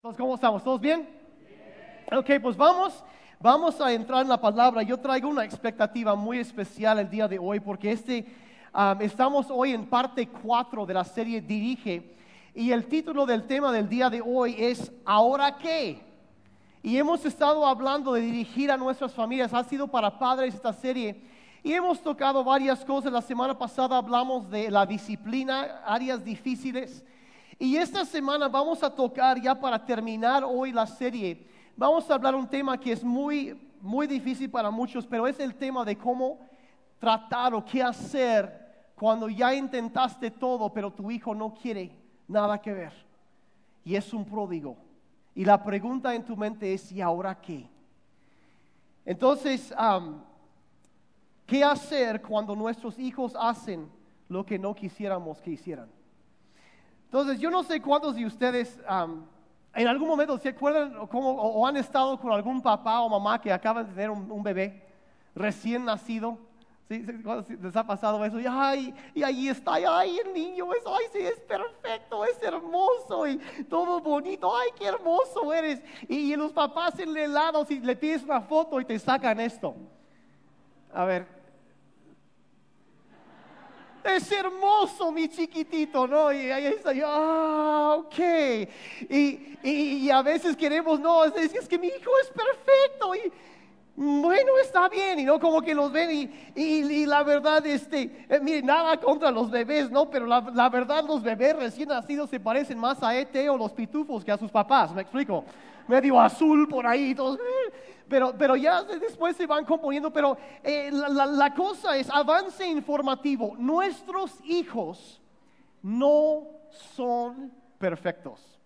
Entonces, ¿cómo estamos? ¿Todos bien? Ok, pues vamos, vamos a entrar en la palabra. Yo traigo una expectativa muy especial el día de hoy porque este, um, estamos hoy en parte 4 de la serie Dirige y el título del tema del día de hoy es ¿Ahora qué? Y hemos estado hablando de dirigir a nuestras familias. Ha sido para padres esta serie. Y hemos tocado varias cosas. La semana pasada hablamos de la disciplina, áreas difíciles. Y esta semana vamos a tocar, ya para terminar hoy la serie, vamos a hablar un tema que es muy, muy difícil para muchos, pero es el tema de cómo tratar o qué hacer cuando ya intentaste todo, pero tu hijo no quiere nada que ver. Y es un pródigo. Y la pregunta en tu mente es, ¿y ahora qué? Entonces, ¿qué hacer cuando nuestros hijos hacen lo que no quisiéramos que hicieran? Entonces, yo no sé cuántos de ustedes en algún momento se acuerdan o, han estado con algún papá o mamá que acaban de tener un, bebé recién nacido. ¿Sí? ¿Les ha pasado eso? Y, ay, y ahí está, ay, el niño, eso, ay, sí, es perfecto, es hermoso y todo bonito, ay, qué hermoso eres. Y, los papás en el helado, si le pides una foto y te sacan esto. A ver, es hermoso mi chiquitito, ¿no? Y ahí está yo, ah, ok. Y, y, a veces queremos, no, es, es, que mi hijo es perfecto y bueno, está bien, y no como que los ven y, y, la verdad, este, eh, mire, nada contra los bebés, ¿no? Pero la, la, verdad, los bebés recién nacidos se parecen más a ET o los pitufos que a sus papás, ¿me explico? Medio azul por ahí, pero, pero ya después se van componiendo, pero eh, la, la cosa es avance informativo. Nuestros hijos no son perfectos.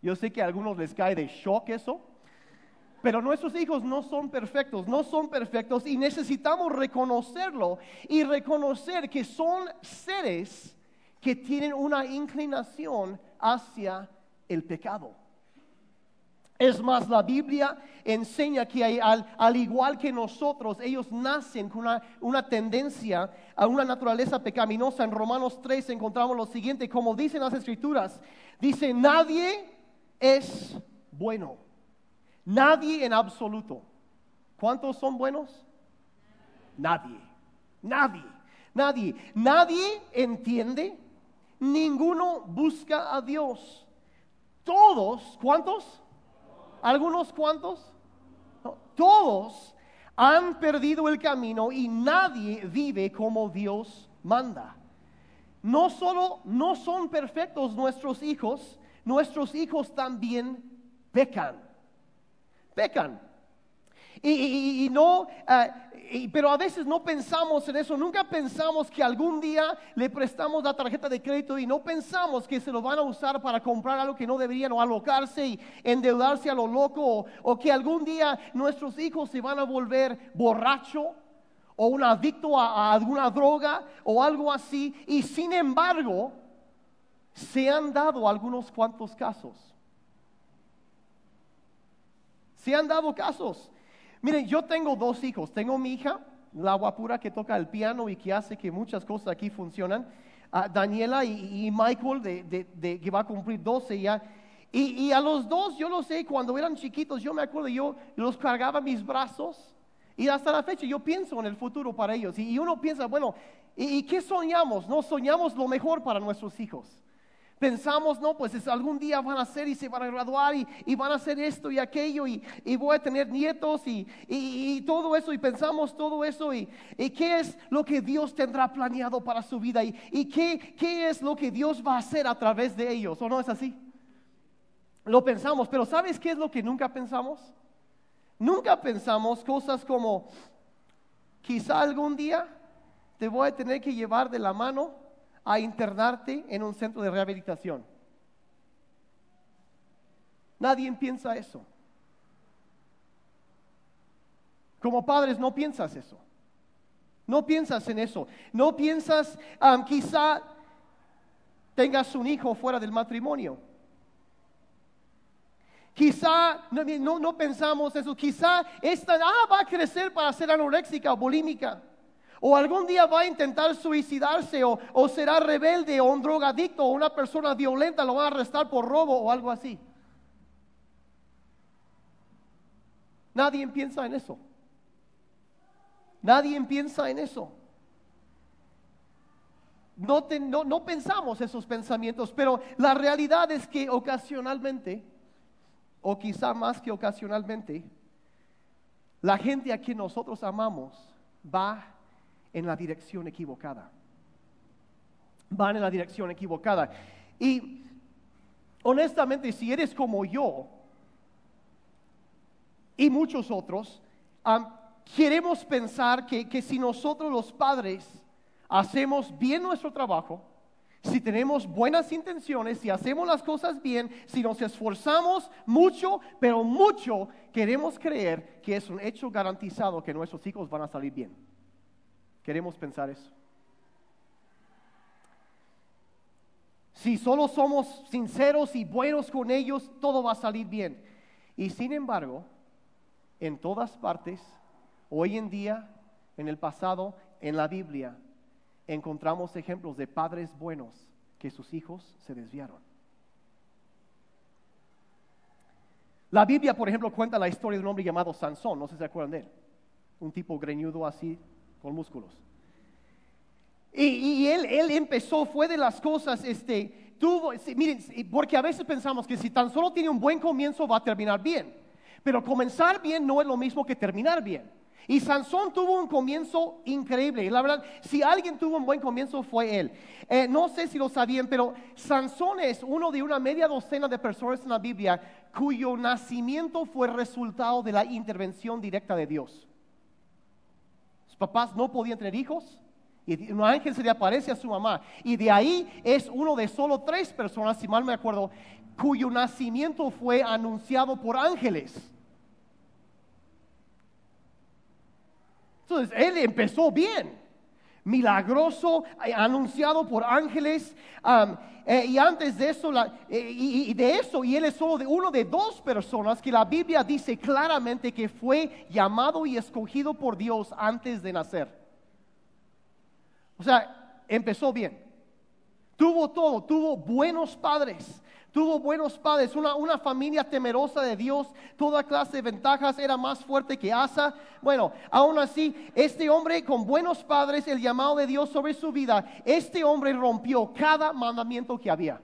Yo sé que a algunos les cae de shock eso, pero nuestros hijos no son perfectos, no son perfectos y necesitamos reconocerlo y reconocer que son seres que tienen una inclinación hacia el pecado. Es más, la Biblia enseña que al, igual que nosotros, ellos nacen con una, tendencia a una naturaleza pecaminosa. En Romanos 3 encontramos lo siguiente, como dicen las escrituras, dice, nadie es bueno, nadie en absoluto. ¿Cuántos son buenos? Nadie, nadie, nadie, nadie entiende, ninguno busca a Dios. Todos, ¿cuántos? ¿Algunos cuantos? todos han perdido el camino y nadie vive como Dios manda. No solo no son perfectos nuestros hijos, nuestros hijos también pecan. Pecan. Y, no, eh, pero a veces no pensamos en eso, nunca pensamos que algún día le prestamos la tarjeta de crédito y no pensamos que se lo van a usar para comprar algo que no deberían o alocarse y endeudarse a lo loco o, que algún día nuestros hijos se van a volver borracho o un adicto a alguna droga o algo así y sin embargo se han dado algunos cuantos casos. Se han dado casos. Miren, yo tengo dos hijos. Tengo mi hija, la guapura que toca el piano y que hace que muchas cosas aquí funcionan. Daniela y, Michael, de, que va a cumplir 12 ya. Y, a los dos, yo lo sé, cuando eran chiquitos, yo me acuerdo, yo los cargaba mis brazos. Y hasta la fecha yo pienso en el futuro para ellos. Y, uno piensa, bueno, ¿y, qué soñamos? No soñamos lo mejor para nuestros hijos. Pensamos, no, pues algún día van a ser y se van a graduar y, van a hacer esto y aquello y, voy a tener nietos y, todo eso y pensamos todo eso y, qué es lo que Dios tendrá planeado para su vida y, qué, qué es lo que Dios va a hacer a través de ellos, ¿o no es así? Lo pensamos, pero ¿sabes qué es lo que nunca pensamos? Nunca pensamos cosas como, quizá algún día te voy a tener que llevar de la mano a internarte en un centro de rehabilitación. Nadie piensa eso. Como padres no piensas eso. No piensas en eso. No piensas, quizá tengas un hijo fuera del matrimonio. Quizá no, no, pensamos eso. Quizá esta ah, va a crecer para ser anoréxica o bulímica. O algún día va a intentar suicidarse o, o será rebelde o un drogadicto o una persona violenta lo van a arrestar por robo o algo así. Nadie piensa en eso. Nadie piensa en eso. No, no, pensamos esos pensamientos, pero la realidad es que ocasionalmente, o quizá más que ocasionalmente, la gente a quien nosotros amamos va en la dirección equivocada. Van en la dirección equivocada. Y honestamente, si eres como yo y muchos otros, queremos pensar que, que si nosotros los padres hacemos bien nuestro trabajo, si tenemos buenas intenciones, si hacemos las cosas bien, si nos esforzamos mucho, pero mucho, queremos creer que es un hecho garantizado que nuestros hijos van a salir bien. Queremos pensar eso. Si solo somos sinceros y buenos con ellos, todo va a salir bien. Y sin embargo, en todas partes, hoy en día, en el pasado, en la Biblia, encontramos ejemplos de padres buenos que sus hijos se desviaron. La Biblia, por ejemplo, cuenta la historia de un hombre llamado Sansón, no sé si se acuerdan de él, un tipo greñudo así, con músculos. Y, él, empezó, fue de las cosas, este, tuvo, miren, porque a veces pensamos que si tan solo tiene un buen comienzo va a terminar bien, pero comenzar bien no es lo mismo que terminar bien. Y Sansón tuvo un comienzo increíble. Y la verdad, si alguien tuvo un buen comienzo fue él. Eh, no sé si lo sabían, pero Sansón es uno de una media docena de personas en la Biblia cuyo nacimiento fue resultado de la intervención directa de Dios. Papás no podían tener hijos. Y un ángel se le aparece a su mamá. Y de ahí es uno de solo tres personas, si mal me acuerdo, cuyo nacimiento fue anunciado por ángeles. Entonces, él empezó bien, milagroso, eh, anunciado por ángeles. Eh, y antes de eso, eh, y, de eso, y él es solo de uno de dos personas que la Biblia dice claramente que fue llamado y escogido por Dios antes de nacer. O sea, empezó bien. Tuvo todo, tuvo buenos padres, Tuvo buenos padres, una, familia temerosa de Dios, toda clase de ventajas, era más fuerte que Asa. Bueno, aún así, este hombre con buenos padres, el llamado de Dios sobre su vida, este hombre rompió cada mandamiento que había.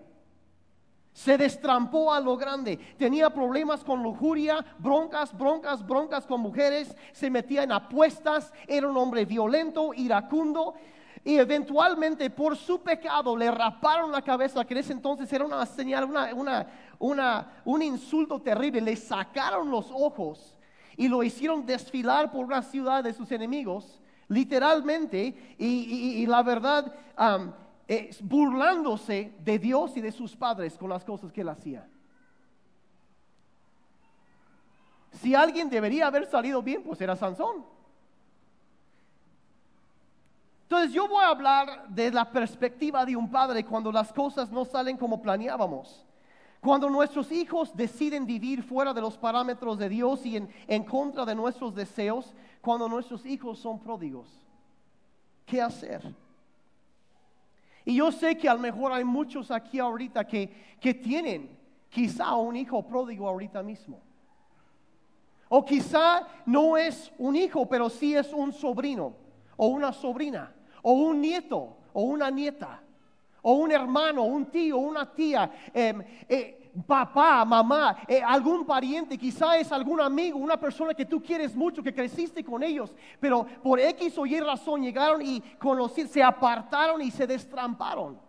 Se destrampó a lo grande. Tenía problemas con lujuria, broncas, broncas, broncas con mujeres. Se metía en apuestas. Era un hombre violento, iracundo y eventualmente por su pecado le raparon la cabeza, que en ese entonces era una señal, una, un insulto terrible, le sacaron los ojos y lo hicieron desfilar por una ciudad de sus enemigos, literalmente, y, la verdad, burlándose de Dios y de sus padres con las cosas que él hacía. Si alguien debería haber salido bien, pues era Sansón. Entonces yo voy a hablar de la perspectiva de un padre cuando las cosas no salen como planeábamos. Cuando nuestros hijos deciden vivir fuera de los parámetros de Dios y en, contra de nuestros deseos, cuando nuestros hijos son pródigos. ¿Qué hacer? Y yo sé que a lo mejor hay muchos aquí ahorita que, que tienen quizá un hijo pródigo ahorita mismo. O quizá no es un hijo, pero sí es un sobrino o una sobrina o un nieto, o una nieta, o un hermano, un tío, una tía, em, eh, papá, mamá, eh, algún pariente, quizá es algún amigo, una persona que tú quieres mucho, que creciste con ellos, pero por X o Y razón llegaron y conocieron, se apartaron y se destramparon.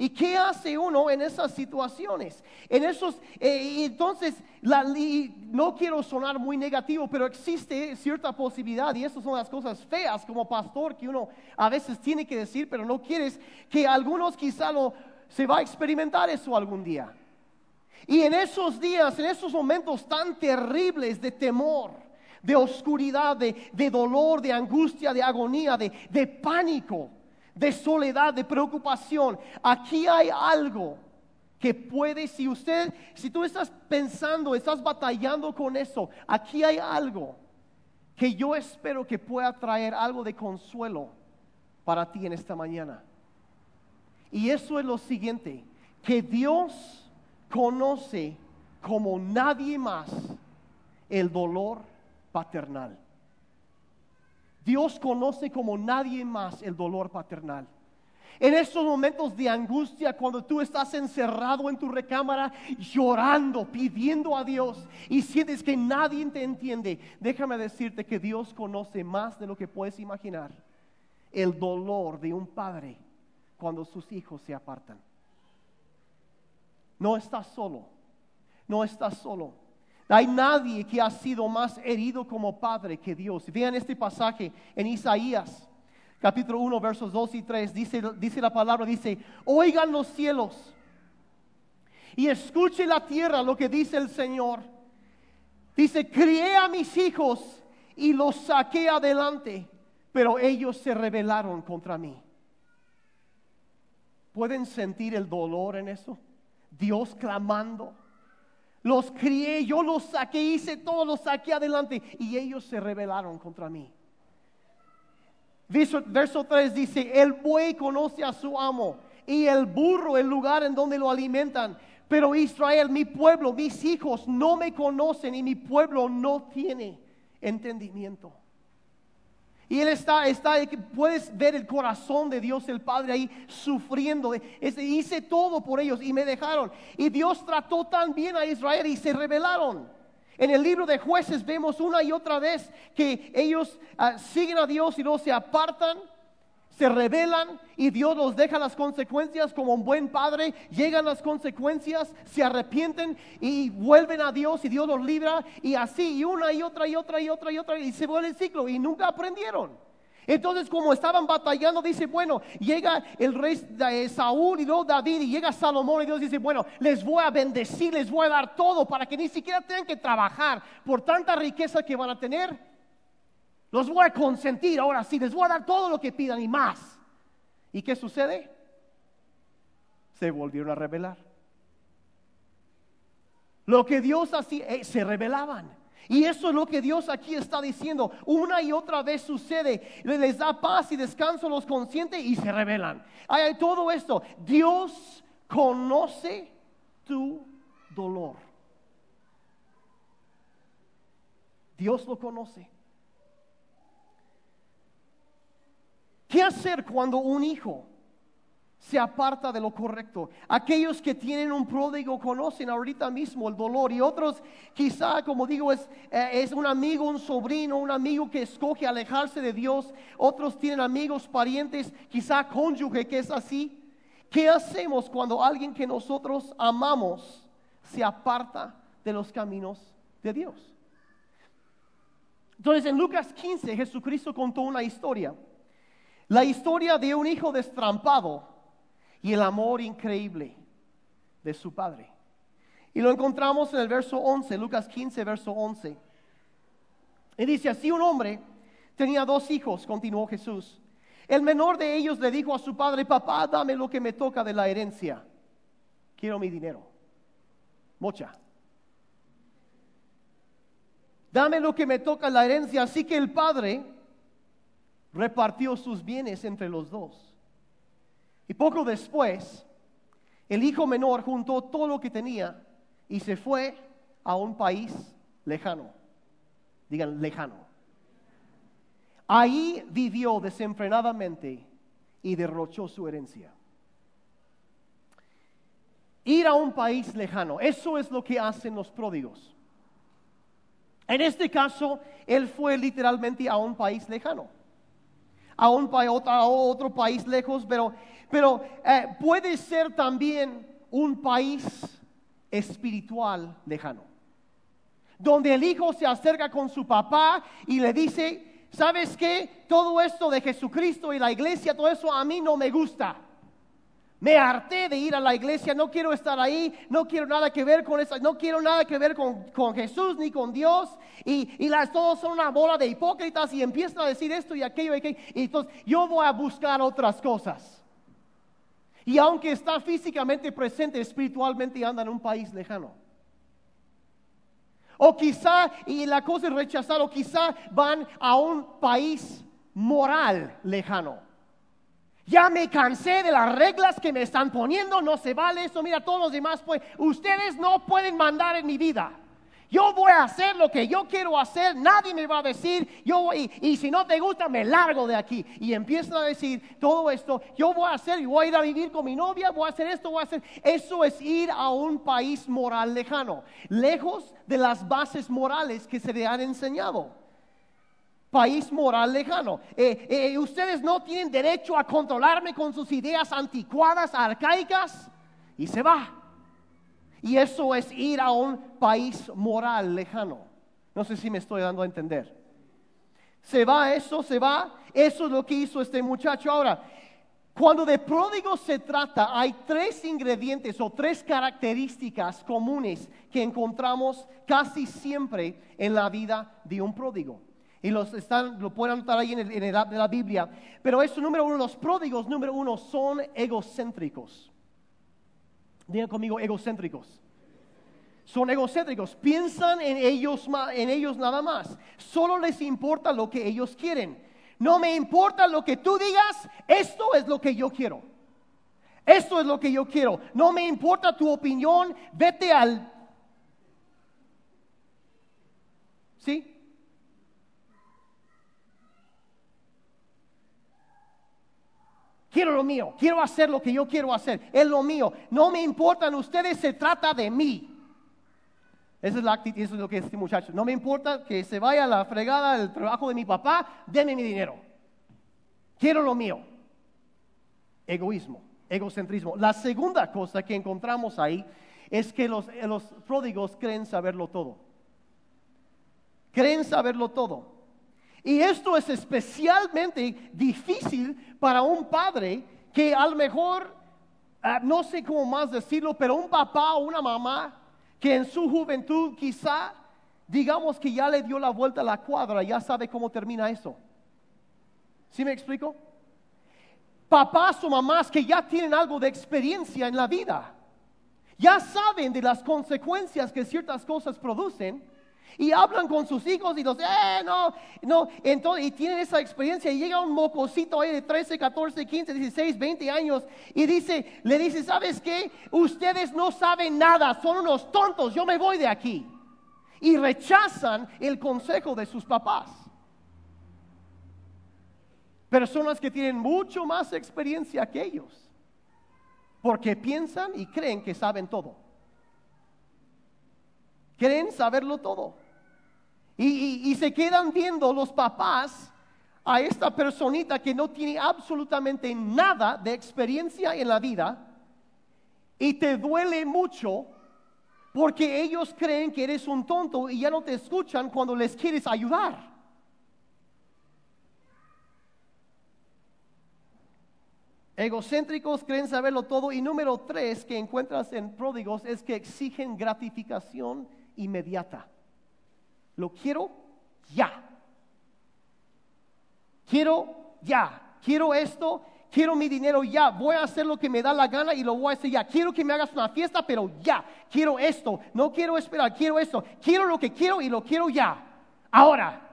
¿Y qué hace uno en esas situaciones? En esos, eh, entonces, no quiero sonar muy negativo, pero existe cierta posibilidad, y esas son las cosas feas como pastor que uno a veces tiene que decir, pero no quieres, que algunos quizá lo, se va a experimentar eso algún día. Y en esos días, en esos momentos tan terribles de temor, de oscuridad, de, dolor, de angustia, de agonía, de pánico, de soledad, de preocupación. Aquí hay algo que puede, si usted, si tú estás pensando, estás batallando con eso, aquí hay algo que yo espero que pueda traer algo de consuelo para ti en esta mañana. Y eso es lo siguiente, que Dios conoce como nadie más el dolor paternal. Dios conoce como nadie más el dolor paternal. En estos momentos de angustia, cuando tú estás encerrado en tu recámara, llorando, pidiendo a Dios y sientes que nadie te entiende, déjame decirte que Dios conoce más de lo que puedes imaginar el dolor de un padre cuando sus hijos se apartan. No estás solo, no estás solo. Hay nadie que ha sido más herido como padre que Dios. Vean este pasaje en Isaías, capítulo 1, versos 2 y 3. Dice, dice la palabra, dice, oigan los cielos y escuche la tierra lo que dice el Señor. Dice, crié a mis hijos y los saqué adelante, pero ellos se rebelaron contra mí. ¿Pueden sentir el dolor en eso? Dios clamando. Los crié, yo los saqué, hice todo, los saqué adelante y ellos se rebelaron contra mí. Verso, verso 3 dice, el buey conoce a su amo y el burro el lugar en donde lo alimentan. Pero Israel, mi pueblo, mis hijos no me conocen y mi pueblo no tiene entendimiento. Y él está, está, puedes ver el corazón de Dios el Padre ahí sufriendo. hice todo por ellos y me dejaron. Y Dios trató tan bien a Israel y se rebelaron. En el libro de jueces vemos una y otra vez que ellos ah, siguen a Dios y luego se apartan se rebelan y Dios los deja las consecuencias como un buen padre, llegan las consecuencias, se arrepienten y vuelven a Dios y Dios los libra y así y una y otra y otra y otra y otra y se vuelve el ciclo y nunca aprendieron. Entonces, como estaban batallando, dice, bueno, llega el rey de Saúl y luego David y llega Salomón y Dios dice, bueno, les voy a bendecir, les voy a dar todo para que ni siquiera tengan que trabajar por tanta riqueza que van a tener. Los voy a consentir ahora sí, les voy a dar todo lo que pidan y más. ¿Y qué sucede? Se volvieron a rebelar. Lo que Dios hacía, eh, se rebelaban. Y eso es lo que Dios aquí está diciendo. Una y otra vez sucede. Les da paz y descanso los conscientes y se rebelan. Hay todo esto. Dios conoce tu dolor. Dios lo conoce. ¿Qué hacer cuando un hijo se aparta de lo correcto? Aquellos que tienen un pródigo conocen ahorita mismo el dolor y otros quizá, como digo, es, eh, es un amigo, un sobrino, un amigo que escoge alejarse de Dios. Otros tienen amigos, parientes, quizá cónyuge que es así. ¿Qué hacemos cuando alguien que nosotros amamos se aparta de los caminos de Dios? Entonces en Lucas 15 Jesucristo contó una historia. La historia de un hijo destrampado y el amor increíble de su padre. Y lo encontramos en el verso 11, Lucas 15, verso 11. Y dice, así un hombre tenía dos hijos, continuó Jesús. El menor de ellos le dijo a su padre, papá, dame lo que me toca de la herencia. Quiero mi dinero. Mocha. Dame lo que me toca la herencia. Así que el padre repartió sus bienes entre los dos. Y poco después, el hijo menor juntó todo lo que tenía y se fue a un país lejano. Digan, lejano. Ahí vivió desenfrenadamente y derrochó su herencia. Ir a un país lejano, eso es lo que hacen los pródigos. En este caso, él fue literalmente a un país lejano a, un, a otro país lejos, pero, pero eh, puede ser también un país espiritual lejano, donde el hijo se acerca con su papá y le dice, ¿sabes qué? Todo esto de Jesucristo y la iglesia, todo eso a mí no me gusta. Me harté de ir a la iglesia, no quiero estar ahí, no quiero nada que ver con eso, no quiero nada que ver con, Jesús ni con Dios. Y, y, las todos son una bola de hipócritas y empiezan a decir esto y aquello y aquello. Y entonces yo voy a buscar otras cosas. Y aunque está físicamente presente, espiritualmente anda en un país lejano. O quizá, y la cosa es rechazar, o quizá van a un país moral lejano Ya me cansé de las reglas que me están poniendo, no se vale eso, mira, todos los demás pues, ustedes no pueden mandar en mi vida. Yo voy a hacer lo que yo quiero hacer, nadie me va a decir, yo y, y si no te gusta me largo de aquí. Y empiezan a decir todo esto, yo voy a hacer y voy a ir a vivir con mi novia, voy a hacer esto, voy a hacer. Eso es ir a un país moral lejano, lejos de las bases morales que se le han enseñado. País moral lejano. Eh, eh, ustedes no tienen derecho a controlarme con sus ideas anticuadas, arcaicas, y se va. Y eso es ir a un país moral lejano. No sé si me estoy dando a entender. Se va eso, se va. Eso es lo que hizo este muchacho. Ahora, cuando de pródigo se trata, hay tres ingredientes o tres características comunes que encontramos casi siempre en la vida de un pródigo. Y los están, lo pueden anotar ahí en el, en el de la Biblia. Pero eso, número uno, los pródigos, número uno, son egocéntricos. Digan conmigo, egocéntricos. Son egocéntricos, piensan en ellos, en ellos nada más. Solo les importa lo que ellos quieren. No me importa lo que tú digas, esto es lo que yo quiero. Esto es lo que yo quiero. No me importa tu opinión, vete al... ¿Sí? Quiero lo mío, quiero hacer lo que yo quiero hacer, es lo mío. No me importan ustedes, se trata de mí. Esa es la actitud, eso es lo que es este muchacho. No me importa que se vaya a la fregada del trabajo de mi papá, denme mi dinero. Quiero lo mío. Egoísmo, egocentrismo. La segunda cosa que encontramos ahí es que los, los pródigos creen saberlo todo. Creen saberlo todo. Y esto es especialmente difícil para un padre que a lo mejor, ah, no sé cómo más decirlo, pero un papá o una mamá que en su juventud quizá, digamos que ya le dio la vuelta a la cuadra, ya sabe cómo termina eso. ¿Sí me explico? Papás o mamás que ya tienen algo de experiencia en la vida, ya saben de las consecuencias que ciertas cosas producen y hablan con sus hijos y los, eh, no, no, entonces, y tienen esa experiencia y llega un mocosito ahí de 13, 14, 15, 16, 20 años y dice, le dice, ¿sabes qué? Ustedes no saben nada, son unos tontos, yo me voy de aquí. Y rechazan el consejo de sus papás. Personas que tienen mucho más experiencia que ellos, porque piensan y creen que saben todo. Creen saberlo todo. Y, se quedan viendo los papás a esta personita que no tiene absolutamente nada de experiencia en la vida y te duele mucho porque ellos creen que eres un tonto y ya no te escuchan cuando les quieres ayudar. Egocéntricos creen saberlo todo y número tres que encuentras en pródigos es que exigen gratificación inmediata. Lo quiero ya. Quiero ya. Quiero esto. Quiero mi dinero ya. Voy a hacer lo que me da la gana y lo voy a hacer ya. Quiero que me hagas una fiesta, pero ya. Quiero esto. No quiero esperar. Quiero esto. Quiero lo que quiero y lo quiero ya. Ahora.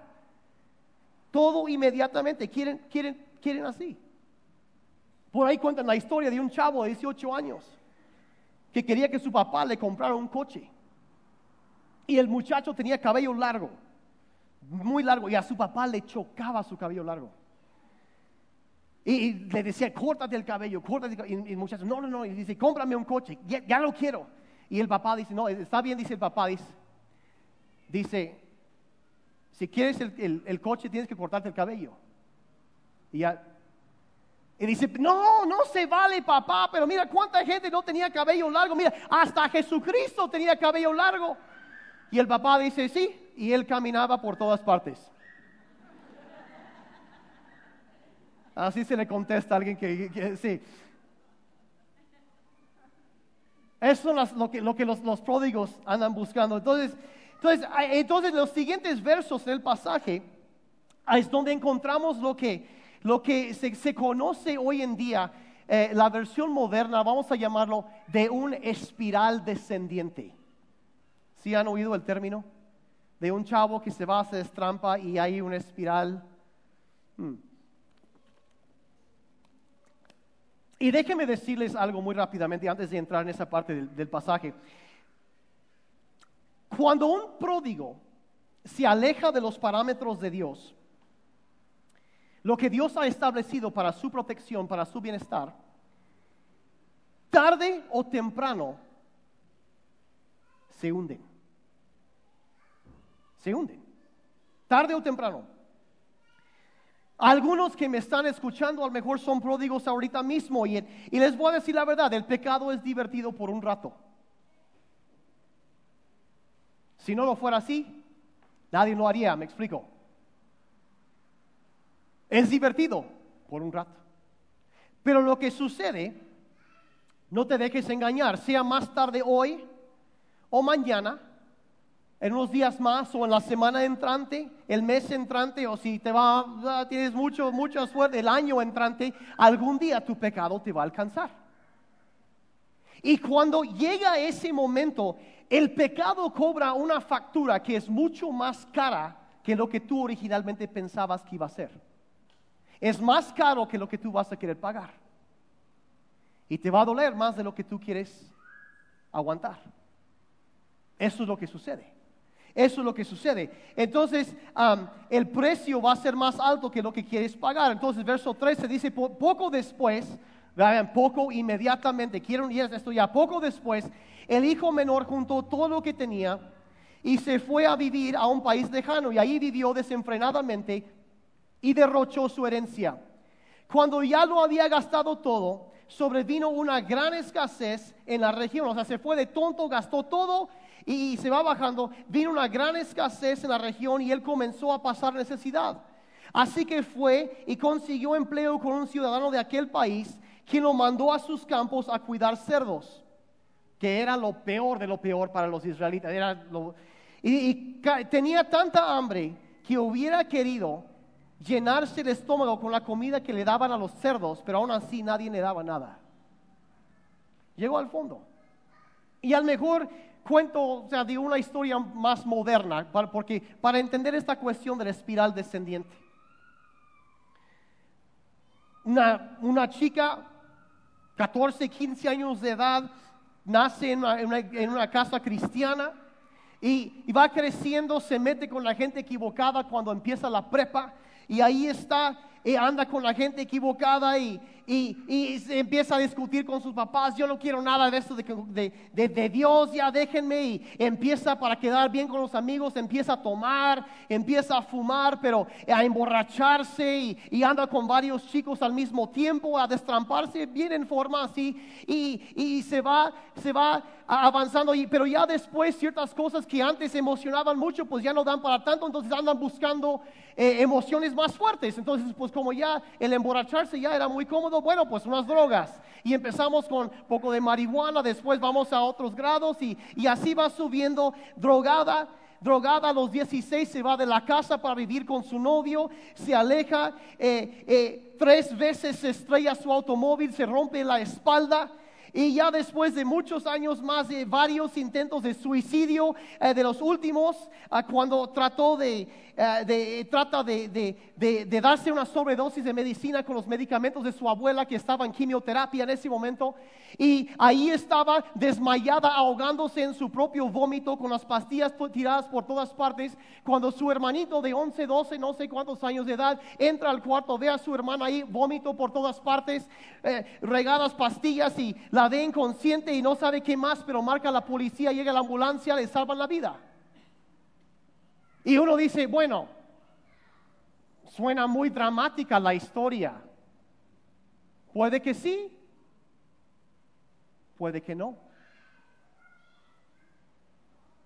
Todo inmediatamente. Quieren, quieren, quieren así. Por ahí cuentan la historia de un chavo de 18 años que quería que su papá le comprara un coche. Y el muchacho tenía cabello largo, muy largo, y a su papá le chocaba su cabello largo. Y, le decía, córtate el cabello, córtate el cabello. Y el muchacho, no, no, no, y dice, cómprame un coche, ya, lo quiero. Y el papá dice, no, está bien, dice el papá, dice, dice si quieres el, coche tienes que cortarte el cabello. Y, y dice, no, no se vale papá, pero mira cuánta gente no tenía cabello largo, mira, hasta Jesucristo tenía cabello largo. Y el papá dice, sí, y él caminaba por todas partes. Así se le contesta a alguien que, sí. Eso es lo que, lo que los, pródigos andan buscando. Entonces, entonces, entonces, los siguientes versos del pasaje es donde encontramos lo que, lo que se, conoce hoy en día, eh, la versión moderna, vamos a llamarlo, de un espiral descendiente. ¿Sí han oído el término? De un chavo que se va, se destrampa y hay una espiral. Hmm. Y déjenme decirles algo muy rápidamente antes de entrar en esa parte del, del pasaje. Cuando un pródigo se aleja de los parámetros de Dios, lo que Dios ha establecido para su protección, para su bienestar, tarde o temprano se hunden. Se hunden. Tarde o temprano. Algunos que me están escuchando a lo mejor son pródigos ahorita mismo y, y les voy a decir la verdad, el pecado es divertido por un rato. Si no lo fuera así, nadie lo haría, me explico. Es divertido por un rato. Pero lo que sucede, no te dejes engañar, sea más tarde hoy o mañana, en unos días más o en la semana entrante, el mes entrante o si te va, ah, tienes mucho, mucha suerte, el año entrante, algún día tu pecado te va a alcanzar. Y cuando llega ese momento, el pecado cobra una factura que es mucho más cara que lo que tú originalmente pensabas que iba a ser. Es más caro que lo que tú vas a querer pagar. Y te va a doler más de lo que tú quieres aguantar. Eso es lo que sucede. Eso es lo que sucede. Entonces, el precio va a ser más alto que lo que quieres pagar. Entonces, verso 13 dice, poco después, vean, poco inmediatamente, quiero ir esto ya, poco después, el hijo menor juntó todo lo que tenía y se fue a vivir a un país lejano y ahí vivió desenfrenadamente y derrochó su herencia. Cuando ya lo había gastado todo, sobrevino una gran escasez en la región. O sea, se fue de tonto, gastó todo y se va bajando. Vino una gran escasez en la región y él comenzó a pasar necesidad. Así que fue y consiguió empleo con un ciudadano de aquel país, quien lo mandó a sus campos a cuidar cerdos, que era lo peor de lo peor para los israelitas. y tenía tanta hambre que hubiera querido llenarse el estómago con la comida que le daban a los cerdos, pero aún así nadie le daba nada. Llegó al fondo. Y al mejor cuento, o sea, de una historia más moderna, porque para entender esta cuestión de la espiral descendiente. Una, una chica, 14, 15 años de edad, nace en una, casa cristiana y, y va creciendo, se mete con la gente equivocada cuando empieza la prepa y ahí está, y anda con la gente equivocada y, y, se empieza a discutir con sus papás, yo no quiero nada de esto de, de, Dios, ya déjenme, y empieza para quedar bien con los amigos, empieza a tomar, empieza a fumar, pero a emborracharse y, anda con varios chicos al mismo tiempo, a destramparse bien en forma así, y, se va, se va avanzando, pero ya después ciertas cosas que antes emocionaban mucho, pues ya no dan para tanto, entonces andan buscando eh, emociones más fuertes, entonces pues como ya el emborracharse ya era muy cómodo, bueno, pues unas drogas. Y empezamos con poco de marihuana, después vamos a otros grados y, así va subiendo drogada drogada a los 16 se va de la casa para vivir con su novio, se aleja, eh, eh, tres veces se estrella su automóvil, se rompe la espalda. Y ya después de muchos años más de varios intentos de suicidio, eh, de los últimos, cuando trató de, eh, trata de, de, de, darse una sobredosis de medicina con los medicamentos de su abuela que estaba en quimioterapia en ese momento. Y ahí estaba desmayada, ahogándose en su propio vómito con las pastillas tiradas por todas partes. Cuando su hermanito de 11, 12, no sé cuántos años de edad, entra al cuarto, ve a su hermana ahí, vómito por todas partes, eh, regadas pastillas y la ve inconsciente y no sabe qué más, pero marca la policía, llega la ambulancia, le salvan la vida. Y uno dice, bueno, suena muy dramática la historia. Puede que sí, puede que no.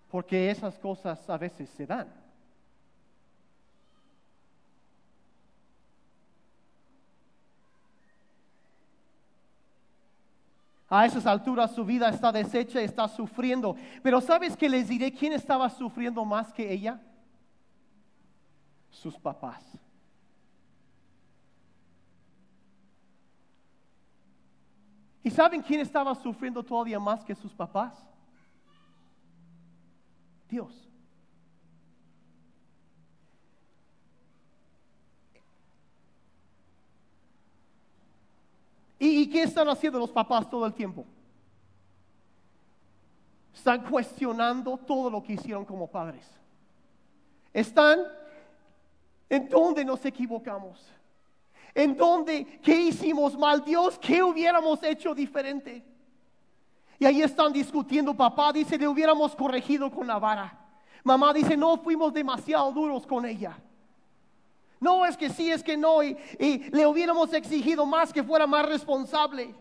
Porque esas cosas a veces se dan. A esas alturas su vida está deshecha, está sufriendo. Pero ¿sabes que les diré quién estaba sufriendo más que ella? sus papás. ¿Y saben quién estaba sufriendo todavía más que sus papás? Dios. ¿Y, qué están haciendo los papás todo el tiempo? Están cuestionando todo lo que hicieron como padres. Están en donde nos equivocamos. En donde, ¿qué hicimos mal? Dios, ¿qué hubiéramos hecho diferente? Y ahí están discutiendo. Papá dice, le hubiéramos corregido con la vara. Mamá dice, no fuimos demasiado duros con ella. No, es que sí, es que no. Y, le hubiéramos exigido más que fuera más responsable.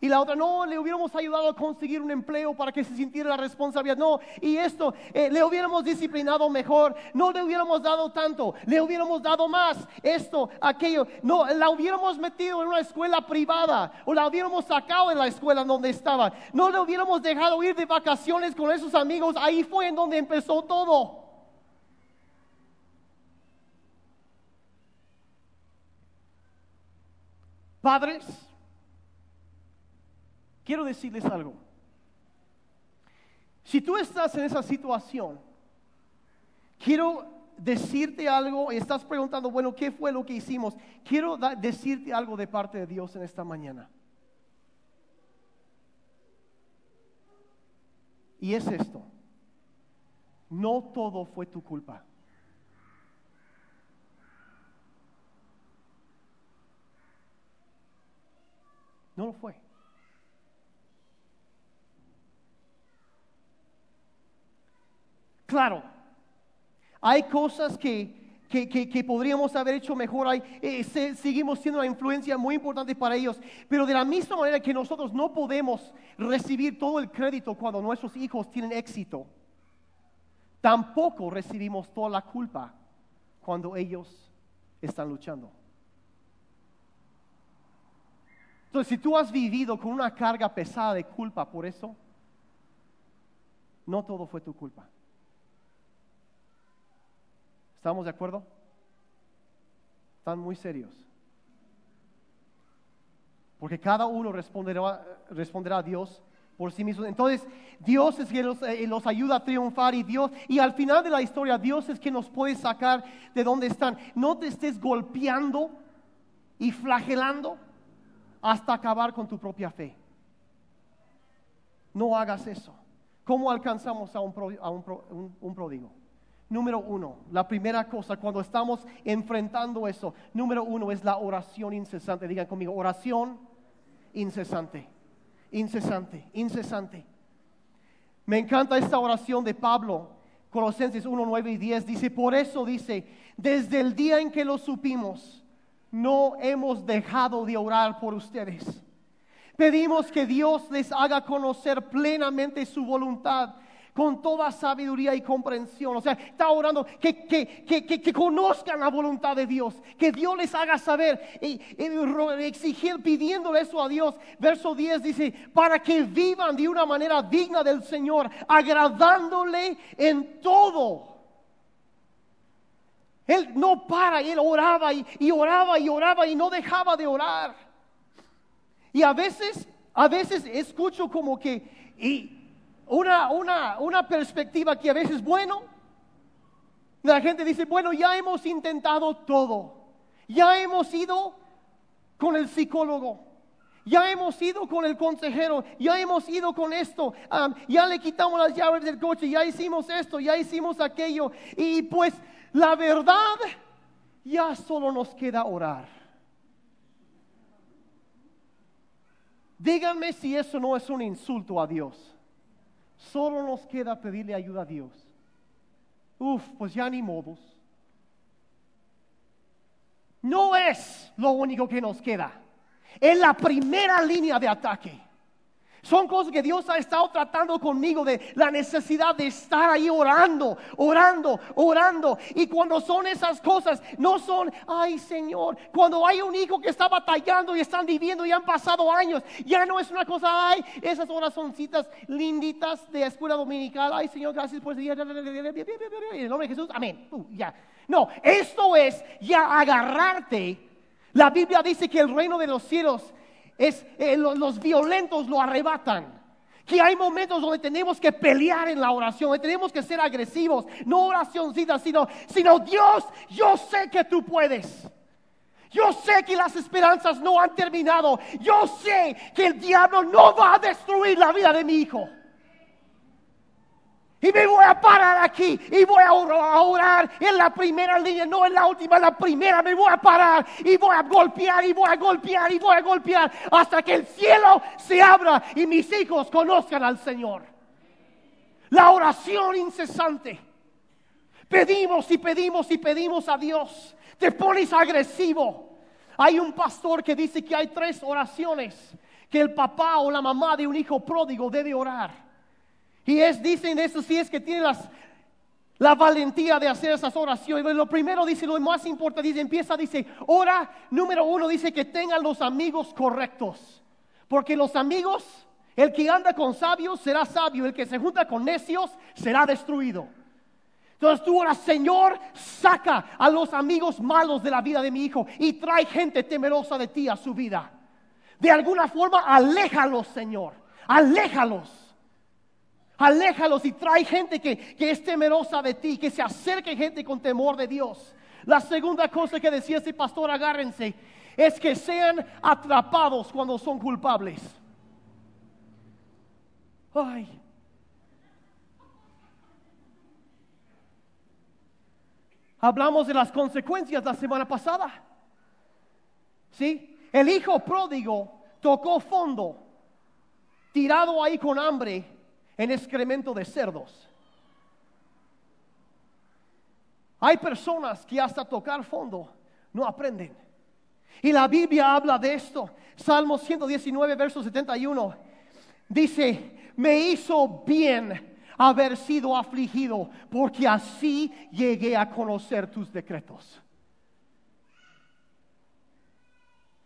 Y la otra, no, le hubiéramos ayudado a conseguir un empleo para que se sintiera la responsabilidad. No, y esto, eh, le hubiéramos disciplinado mejor. No le hubiéramos dado tanto, le hubiéramos dado más. Esto, aquello. No, la hubiéramos metido en una escuela privada o la hubiéramos sacado en la escuela donde estaba. No le hubiéramos dejado ir de vacaciones con esos amigos. Ahí fue en donde empezó todo. Padres quiero decirles algo. Si tú estás en esa situación, quiero decirte algo y estás preguntando, bueno, ¿qué fue lo que hicimos? Quiero decirte algo de parte de Dios en esta mañana. Y es esto, no todo fue tu culpa. No lo fue. Claro, hay cosas que, podríamos haber hecho mejor, hay, eh, seguimos siendo una influencia muy importante para ellos, pero de la misma manera que nosotros no podemos recibir todo el crédito cuando nuestros hijos tienen éxito, tampoco recibimos toda la culpa cuando ellos están luchando. Entonces, si tú has vivido con una carga pesada de culpa por eso, no todo fue tu culpa. ¿Estamos de acuerdo? Están muy serios. Porque cada uno responderá, responderá a Dios por sí mismo. Entonces, Dios es quien los, eh, los, ayuda a triunfar y Dios, y al final de la historia, Dios es quien nos puede sacar de donde están. No te estés golpeando y flagelando hasta acabar con tu propia fe. No hagas eso. ¿Cómo alcanzamos a un, a un, un pródigo? Número uno, la primera cosa cuando estamos enfrentando eso, número uno es la oración incesante. Digan conmigo, oración incesante, incesante, incesante. Me encanta esta oración de Pablo, Colosenses 1, 9 y 10. Dice, por eso dice, desde el día en que lo supimos, no hemos dejado de orar por ustedes. Pedimos que Dios les haga conocer plenamente su voluntad con toda sabiduría y comprensión. O sea, está orando que, que, conozcan la voluntad de Dios, que Dios les haga saber y, exigir, pidiéndole eso a Dios. Verso 10 dice, para que vivan de una manera digna del Señor, agradándole en todo. Él no para, él oraba y, y oraba y oraba y no dejaba de orar. Y a veces, a veces escucho como que, y, una, una, una perspectiva que a veces, bueno, la gente dice, bueno, ya hemos intentado todo, ya hemos ido con el psicólogo, ya hemos ido con el consejero, ya hemos ido con esto, ya le quitamos las llaves del coche, ya hicimos esto, ya hicimos aquello, y pues la verdad, ya solo nos queda orar. Díganme si eso no es un insulto a Dios. Solo nos queda pedirle ayuda a Dios. Uf, pues ya ni modos. No es lo único que nos queda. Es la primera línea de ataque. Son cosas que Dios ha estado tratando conmigo de la necesidad de estar ahí orando, orando, orando. Y cuando son esas cosas, no son, ay Señor, cuando hay un hijo que está batallando y están viviendo y han pasado años, ya no es una cosa, ay, esas orazoncitas linditas de escuela dominical, ay Señor, gracias por día, en el nombre de Jesús, amén. Uh, ya. No, esto es ya agarrarte. La Biblia dice que el reino de los cielos es eh, los, violentos lo arrebatan. Que hay momentos donde tenemos que pelear en la oración, donde tenemos que ser agresivos, no oracioncitas, sino, sino Dios, yo sé que tú puedes. Yo sé que las esperanzas no han terminado. Yo sé que el diablo no va a destruir la vida de mi hijo. Y me voy a parar aquí y voy a orar en la primera línea, no en la última, en la primera. Me voy a parar y voy a golpear y voy a golpear y voy a golpear hasta que el cielo se abra y mis hijos conozcan al Señor. La oración incesante. Pedimos y pedimos y pedimos a Dios. Te pones agresivo. Hay un pastor que dice que hay tres oraciones que el papá o la mamá de un hijo pródigo debe orar. Y es, dicen eso sí es que tiene la valentía de hacer esas oraciones. Lo primero dice, lo más importante, dice, empieza, dice, ora, número uno, dice que tengan los amigos correctos. Porque los amigos, el que anda con sabios será sabio, el que se junta con necios será destruido. Entonces tú oras, Señor, saca a los amigos malos de la vida de mi hijo y trae gente temerosa de ti a su vida. De alguna forma, aléjalos, Señor, aléjalos. Aléjalos y trae gente que, es temerosa de ti, que se acerque gente con temor de Dios. La segunda cosa que decía ese pastor, agárrense, es que sean atrapados cuando son culpables. Ay. Hablamos de las consecuencias la semana pasada. ¿Sí? El hijo pródigo tocó fondo, tirado ahí con hambre en excremento de cerdos. Hay personas que hasta tocar fondo no aprenden. Y la Biblia habla de esto. Salmo 119, verso 71. Dice, me hizo bien haber sido afligido, porque así llegué a conocer tus decretos.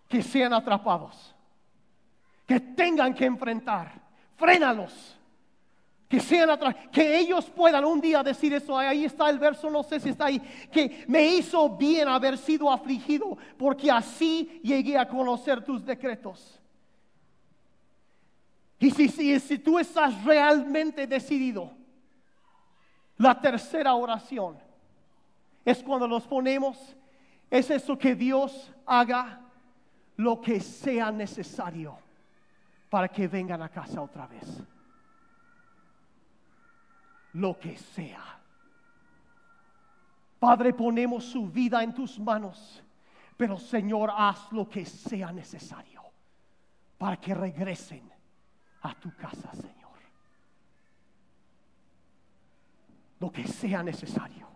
Que sean atrapados, que tengan que enfrentar, frénalos que sean que ellos puedan un día decir eso, ahí está el verso, no sé si está ahí, que me hizo bien haber sido afligido, porque así llegué a conocer tus decretos. Y si, si, si tú estás realmente decidido, la tercera oración es cuando nos ponemos, es eso que Dios haga lo que sea necesario para que vengan a casa otra vez lo que sea. Padre, ponemos su vida en tus manos, pero Señor, haz lo que sea necesario para que regresen a tu casa, Señor. Lo que sea necesario.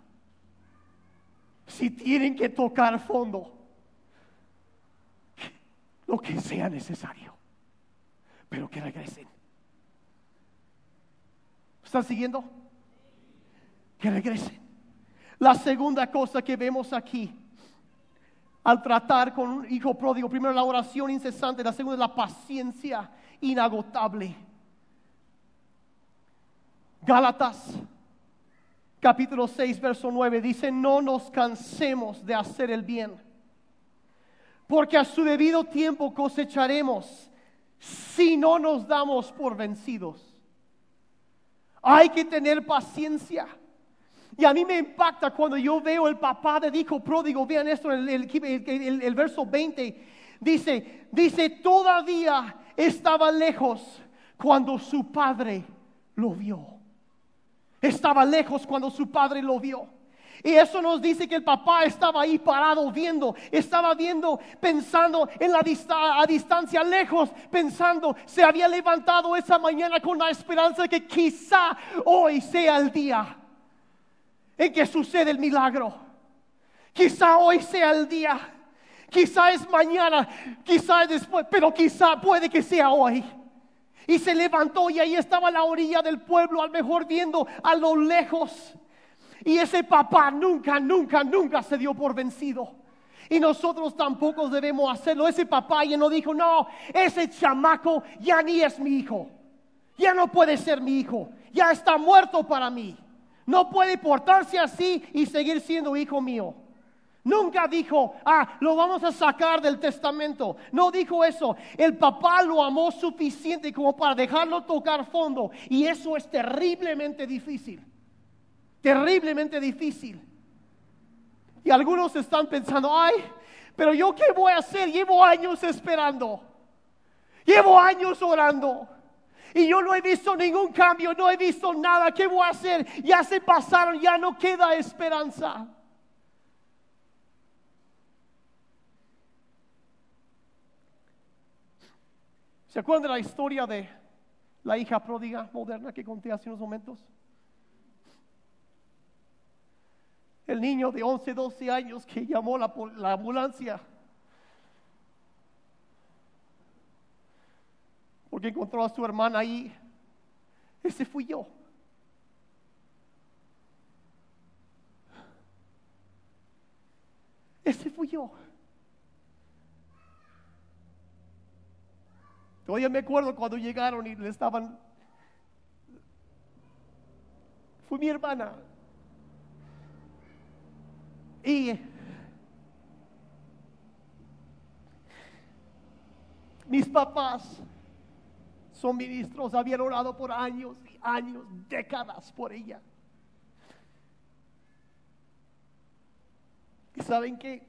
Si tienen que tocar fondo, lo que sea necesario, pero que regresen. ¿Están siguiendo? Que regresen. La segunda cosa que vemos aquí, al tratar con un hijo pródigo, primero la oración incesante, la segunda la paciencia inagotable. Gálatas capítulo 6, verso 9 dice, no nos cansemos de hacer el bien, porque a su debido tiempo cosecharemos si no nos damos por vencidos. Hay que tener paciencia. Y a mí me impacta cuando yo veo el papá de hijo pródigo. Vean esto en el, verso 20. Dice, dice, todavía estaba lejos cuando su padre lo vio. Estaba lejos cuando su padre lo vio. Y eso nos dice que el papá estaba ahí parado viendo, estaba viendo, pensando en la a distancia lejos, pensando, se había levantado esa mañana con la esperanza de que quizá hoy sea el día en que sucede el milagro. Quizá hoy sea el día, quizá es mañana, quizá es después, pero quizá puede que sea hoy. Y se levantó y ahí estaba la orilla del pueblo, al mejor viendo a lo lejos. Y ese papá nunca, nunca, nunca se dio por vencido. Y nosotros tampoco debemos hacerlo. Ese papá ya no dijo, no, ese chamaco ya ni es mi hijo. Ya no puede ser mi hijo. Ya está muerto para mí. No puede portarse así y seguir siendo hijo mío. Nunca dijo, ah, lo vamos a sacar del testamento. No dijo eso. El papá lo amó suficiente como para dejarlo tocar fondo. Y eso es terriblemente difícil. Terriblemente difícil. Y algunos están pensando, ay, Pero yo qué voy a hacer? Llevo años esperando. Llevo años orando. Y yo no he visto ningún cambio, no he visto nada. ¿Qué voy a hacer? Ya se pasaron, ya no queda esperanza. ¿Se acuerdan de la historia de la hija pródiga moderna que conté hace unos momentos? El niño de 11, 12 años que llamó la, la ambulancia porque encontró a su hermana ahí. Ese fui yo. Ese fui yo. Todavía me acuerdo cuando llegaron y le estaban... Fue mi hermana. Y mis papás son ministros, habían orado por años y años, décadas por ella. ¿Y saben qué?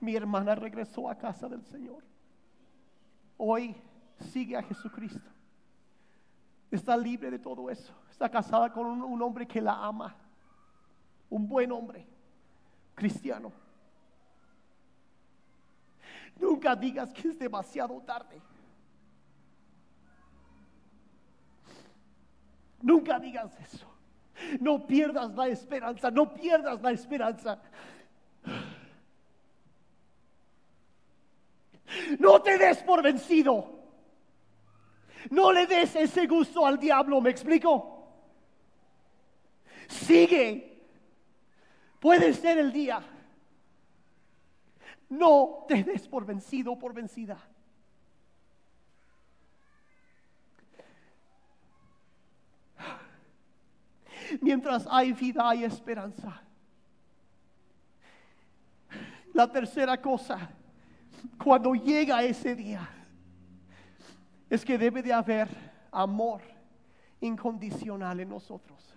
Mi hermana regresó a casa del Señor. Hoy sigue a Jesucristo. Está libre de todo eso. Está casada con un, un hombre que la ama. Un buen hombre, cristiano. Nunca digas que es demasiado tarde. Nunca digas eso. No pierdas la esperanza, no pierdas la esperanza. No te des por vencido. No le des ese gusto al diablo, ¿me explico? Sigue. Puede ser el día. No te des por vencido o por vencida. Mientras hay vida, hay esperanza. La tercera cosa, cuando llega ese día, es que debe de haber amor incondicional en nosotros,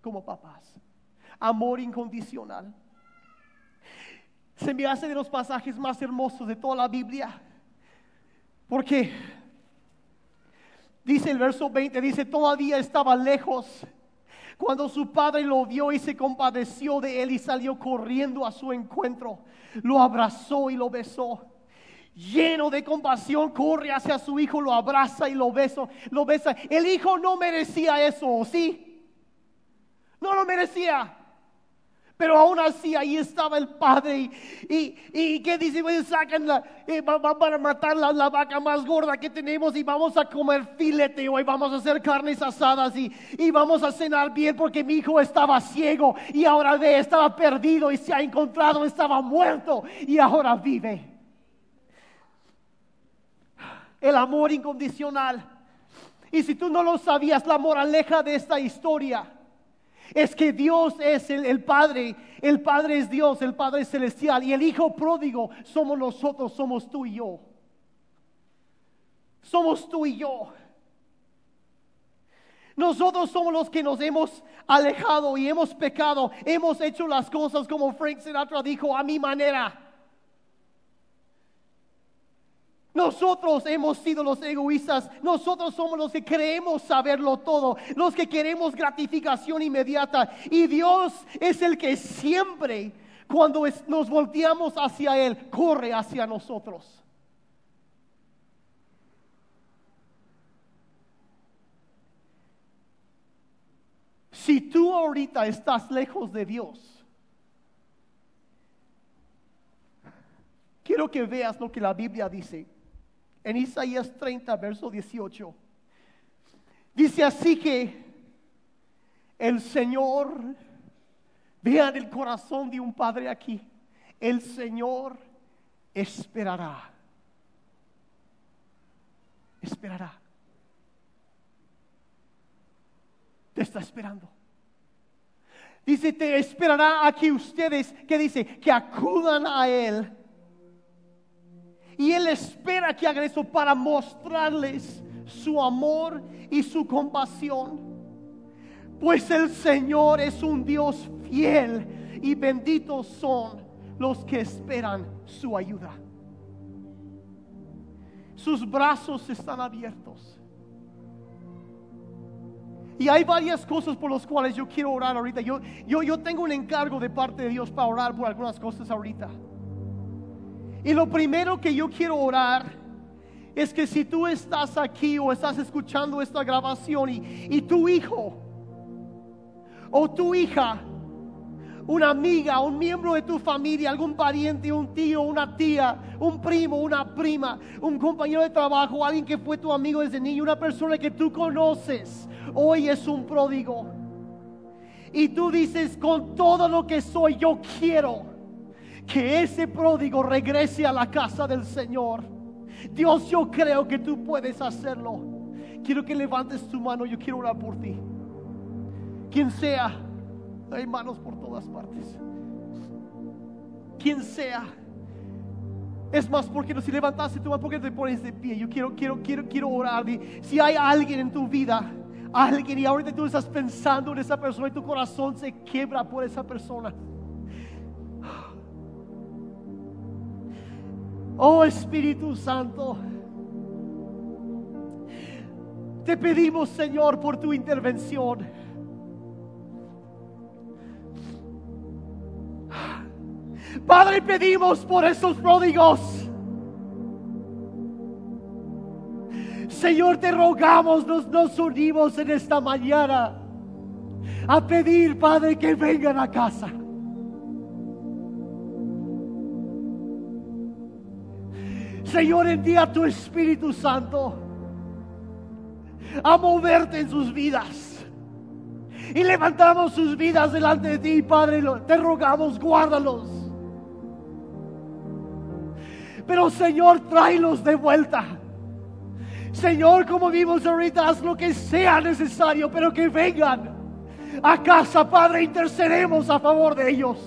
como papás. Amor incondicional se me hace de los pasajes más hermosos de toda la Biblia. Porque dice el verso 20, dice, todavía estaba lejos cuando su padre lo vio y se compadeció de él y salió corriendo a su encuentro. Lo abrazó y lo besó. Lleno de compasión, corre hacia su hijo, lo abraza y lo besa, lo besa. El hijo no merecía eso, ¿sí? No lo merecía. Pero aún así ahí estaba el padre. Y, y, ¿qué dice? Pues sacan la, eh, van a matar la, vaca más gorda que tenemos y vamos a comer filete hoy. Vamos a hacer carnes asadas y, y vamos a cenar bien porque mi hijo estaba ciego y ahora ve, estaba perdido y se ha encontrado, estaba muerto y ahora vive. El amor incondicional. Y si tú no lo sabías, la moraleja de esta historia es que Dios es el, Padre, el Padre es Dios, el Padre celestial y el Hijo pródigo somos nosotros, somos tú y yo. Somos tú y yo. Nosotros somos los que nos hemos alejado y hemos pecado, hemos hecho las cosas como Frank Sinatra dijo, a mi manera. Nosotros hemos sido los egoístas, nosotros somos los que creemos saberlo todo, los que queremos gratificación inmediata. Y Dios es el que siempre, cuando nos volteamos hacia Él, corre hacia nosotros. Si tú ahorita estás lejos de Dios, quiero que veas lo que la Biblia dice en Isaías 30, verso 18. Dice así que el Señor, vean el corazón de un padre aquí, el Señor esperará. Esperará. Te está esperando. Dice, te esperará a que ustedes, que dice, que acudan a Él y Él espera que hagan eso para mostrarles su amor y su compasión. Pues el Señor es un Dios fiel y benditos son los que esperan su ayuda. Sus brazos están abiertos. Y hay varias cosas por las cuales yo quiero orar ahorita. Yo, yo, yo tengo un encargo de parte de Dios para orar por algunas cosas ahorita. Y lo primero que yo quiero orar es que si tú estás aquí o estás escuchando esta grabación y, y tu hijo o tu hija, una amiga, un miembro de tu familia, algún pariente, un tío, una tía, un primo, una prima, un compañero de trabajo, alguien que fue tu amigo desde niño, una persona que tú conoces, hoy es un pródigo. Y tú dices, con todo lo que soy, yo quiero que ese pródigo regrese a la casa del Señor. Dios, yo creo que tú puedes hacerlo. Quiero que levantes tu mano, yo quiero orar por ti. Quien sea, hay manos por todas partes. Quien sea. Es más, porque no si levantaste tu mano, porque te pones de pie? Yo quiero, quiero, quiero, quiero orar. Si hay alguien en tu vida alguien y ahorita tú estás pensando en esa persona y tu corazón se quiebra por esa persona. Oh Espíritu Santo, te pedimos Señor por tu intervención. Padre, pedimos por esos pródigos. Señor, te rogamos, nos, nos unimos en esta mañana a pedir, Padre, que vengan a casa. Señor, envía tu Espíritu Santo a moverte en sus vidas. Y levantamos sus vidas delante de ti, Padre. Te rogamos, guárdalos. Pero Señor, tráelos de vuelta. Señor, como vimos ahorita, haz lo que sea necesario, pero que vengan a casa, Padre, intercedemos a favor de ellos.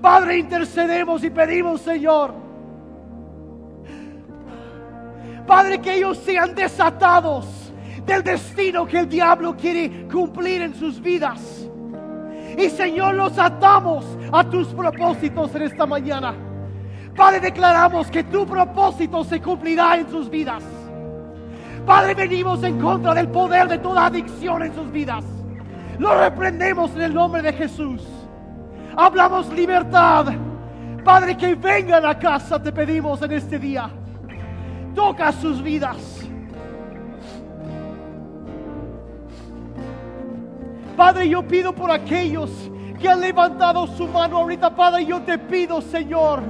Padre, intercedemos y pedimos, Señor, Padre, que ellos sean desatados del destino que el diablo quiere cumplir en sus vidas. Y Señor, los atamos a tus propósitos en esta mañana. Padre, declaramos que tu propósito se cumplirá en sus vidas. Padre, venimos en contra del poder de toda adicción en sus vidas. Lo reprendemos en el nombre de Jesús. Hablamos libertad. Padre, que vengan a casa, te pedimos en este día. Toca sus vidas. Padre, yo pido por aquellos que han levantado su mano ahorita, Padre, yo te pido, Señor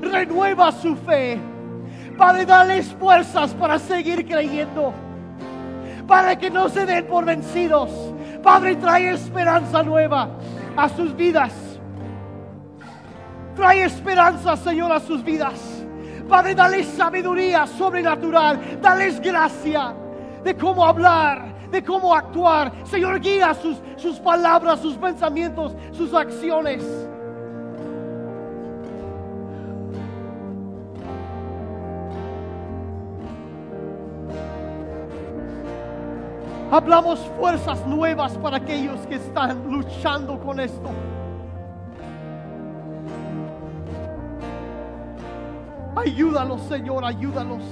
renueva su fe. Padre, dales fuerzas para seguir creyendo. Para que no se den por vencidos. Padre, trae esperanza nueva a sus vidas. Trae esperanza, Señor, a sus vidas. Padre, dales sabiduría sobrenatural. Dales gracia de cómo hablar, de cómo actuar. Señor, guía sus, sus palabras, sus pensamientos, sus acciones. Hablamos fuerzas nuevas para aquellos que están luchando con esto. Ayúdalos, Señor, ayúdalos.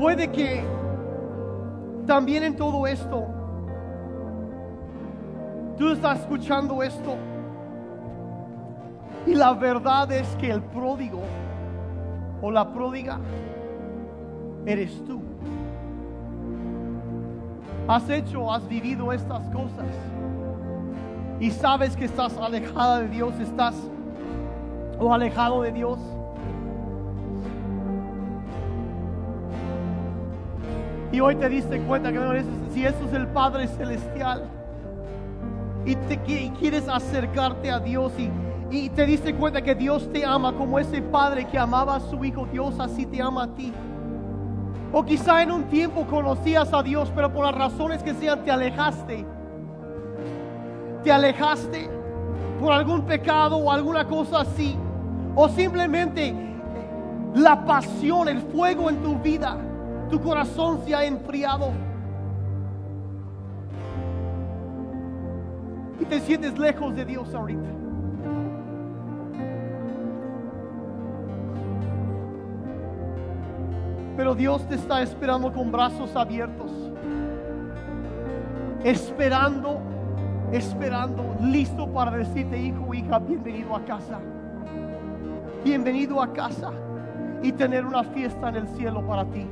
Puede que también en todo esto, tú estás escuchando esto y la verdad es que el pródigo o la pródiga eres tú. Has hecho, has vivido estas cosas y sabes que estás alejada de Dios, estás o alejado de Dios. Y hoy te diste cuenta que si eso es el Padre Celestial y, te, quieres acercarte a Dios y y te diste cuenta que Dios te ama como ese padre que amaba a su hijo, Dios así te ama a ti. O quizá en un tiempo conocías a Dios, pero por las razones que sean te alejaste te alejaste por algún pecado o alguna cosa así, o simplemente la pasión, el fuego en tu vida, tu corazón se ha enfriado. Y te sientes lejos de Dios ahorita. Pero Dios te está esperando con brazos abiertos, esperando esperando, listo para decirte, hijo, hija, bienvenido a casa. Bienvenido a casa y tener una fiesta en el cielo para ti.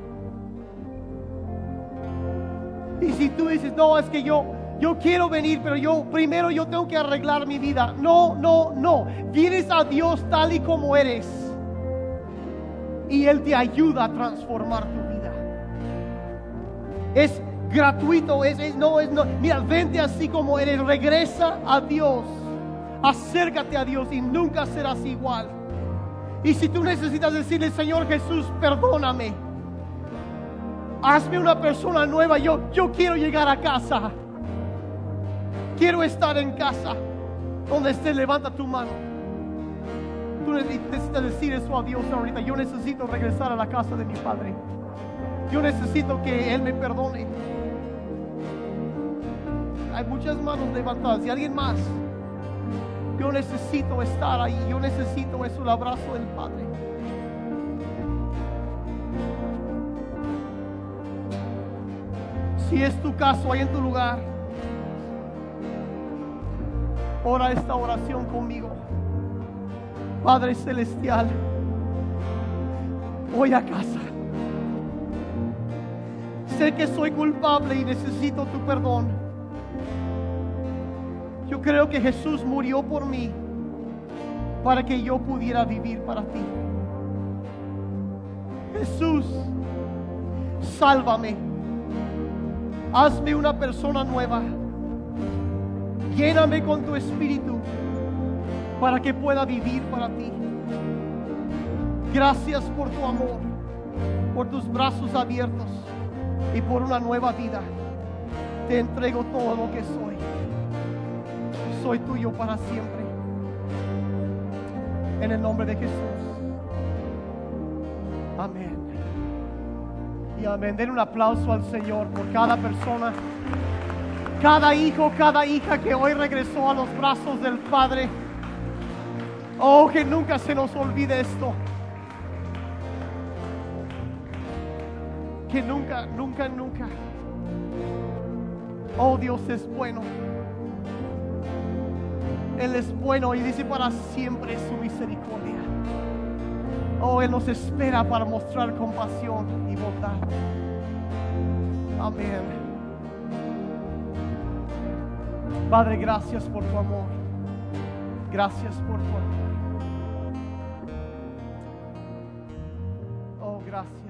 Y si tú dices, no, es que yo, yo quiero venir, pero yo primero yo tengo que arreglar mi vida. No, no, no. Vienes a Dios tal y como eres. Y Él te ayuda a transformar tu vida. Es gratuito, es, no, es. Mira, vente así como eres, regresa a Dios. Acércate a Dios y nunca serás igual. Y si tú necesitas decirle, Señor Jesús, perdóname hazme una persona nueva. Yo, yo quiero llegar a casa. Quiero estar en casa. Donde esté, levanta tu mano. Tú necesitas decir eso a Dios ahorita. Yo necesito regresar a la casa de mi padre. Yo necesito que Él me perdone. Hay muchas manos levantadas. ¿Y alguien más? Yo necesito estar ahí. Yo necesito eso, el abrazo del Padre. Si es tu caso, ahí en tu lugar, ora esta oración conmigo. Padre Celestial, voy a casa. Sé que soy culpable y necesito tu perdón. Yo creo que Jesús murió por mí para que yo pudiera vivir para ti. Jesús, sálvame Hazme una persona nueva. Lléname con tu espíritu para que pueda vivir para ti. Gracias por tu amor, por tus brazos abiertos y por una nueva vida. Te entrego todo lo que soy. Soy tuyo para siempre. En el nombre de Jesús. Amén. Y amén. Den un aplauso al Señor por cada persona, cada hijo, cada hija que hoy regresó a los brazos del Padre. Oh, que nunca se nos olvide esto. Que nunca, nunca, nunca. Oh, Dios es bueno. Él es bueno y dice para siempre su misericordia. Oh, Él nos espera para mostrar compasión y bondad. Amén. Padre, gracias por tu amor. Gracias por tu amor. Oh, gracias.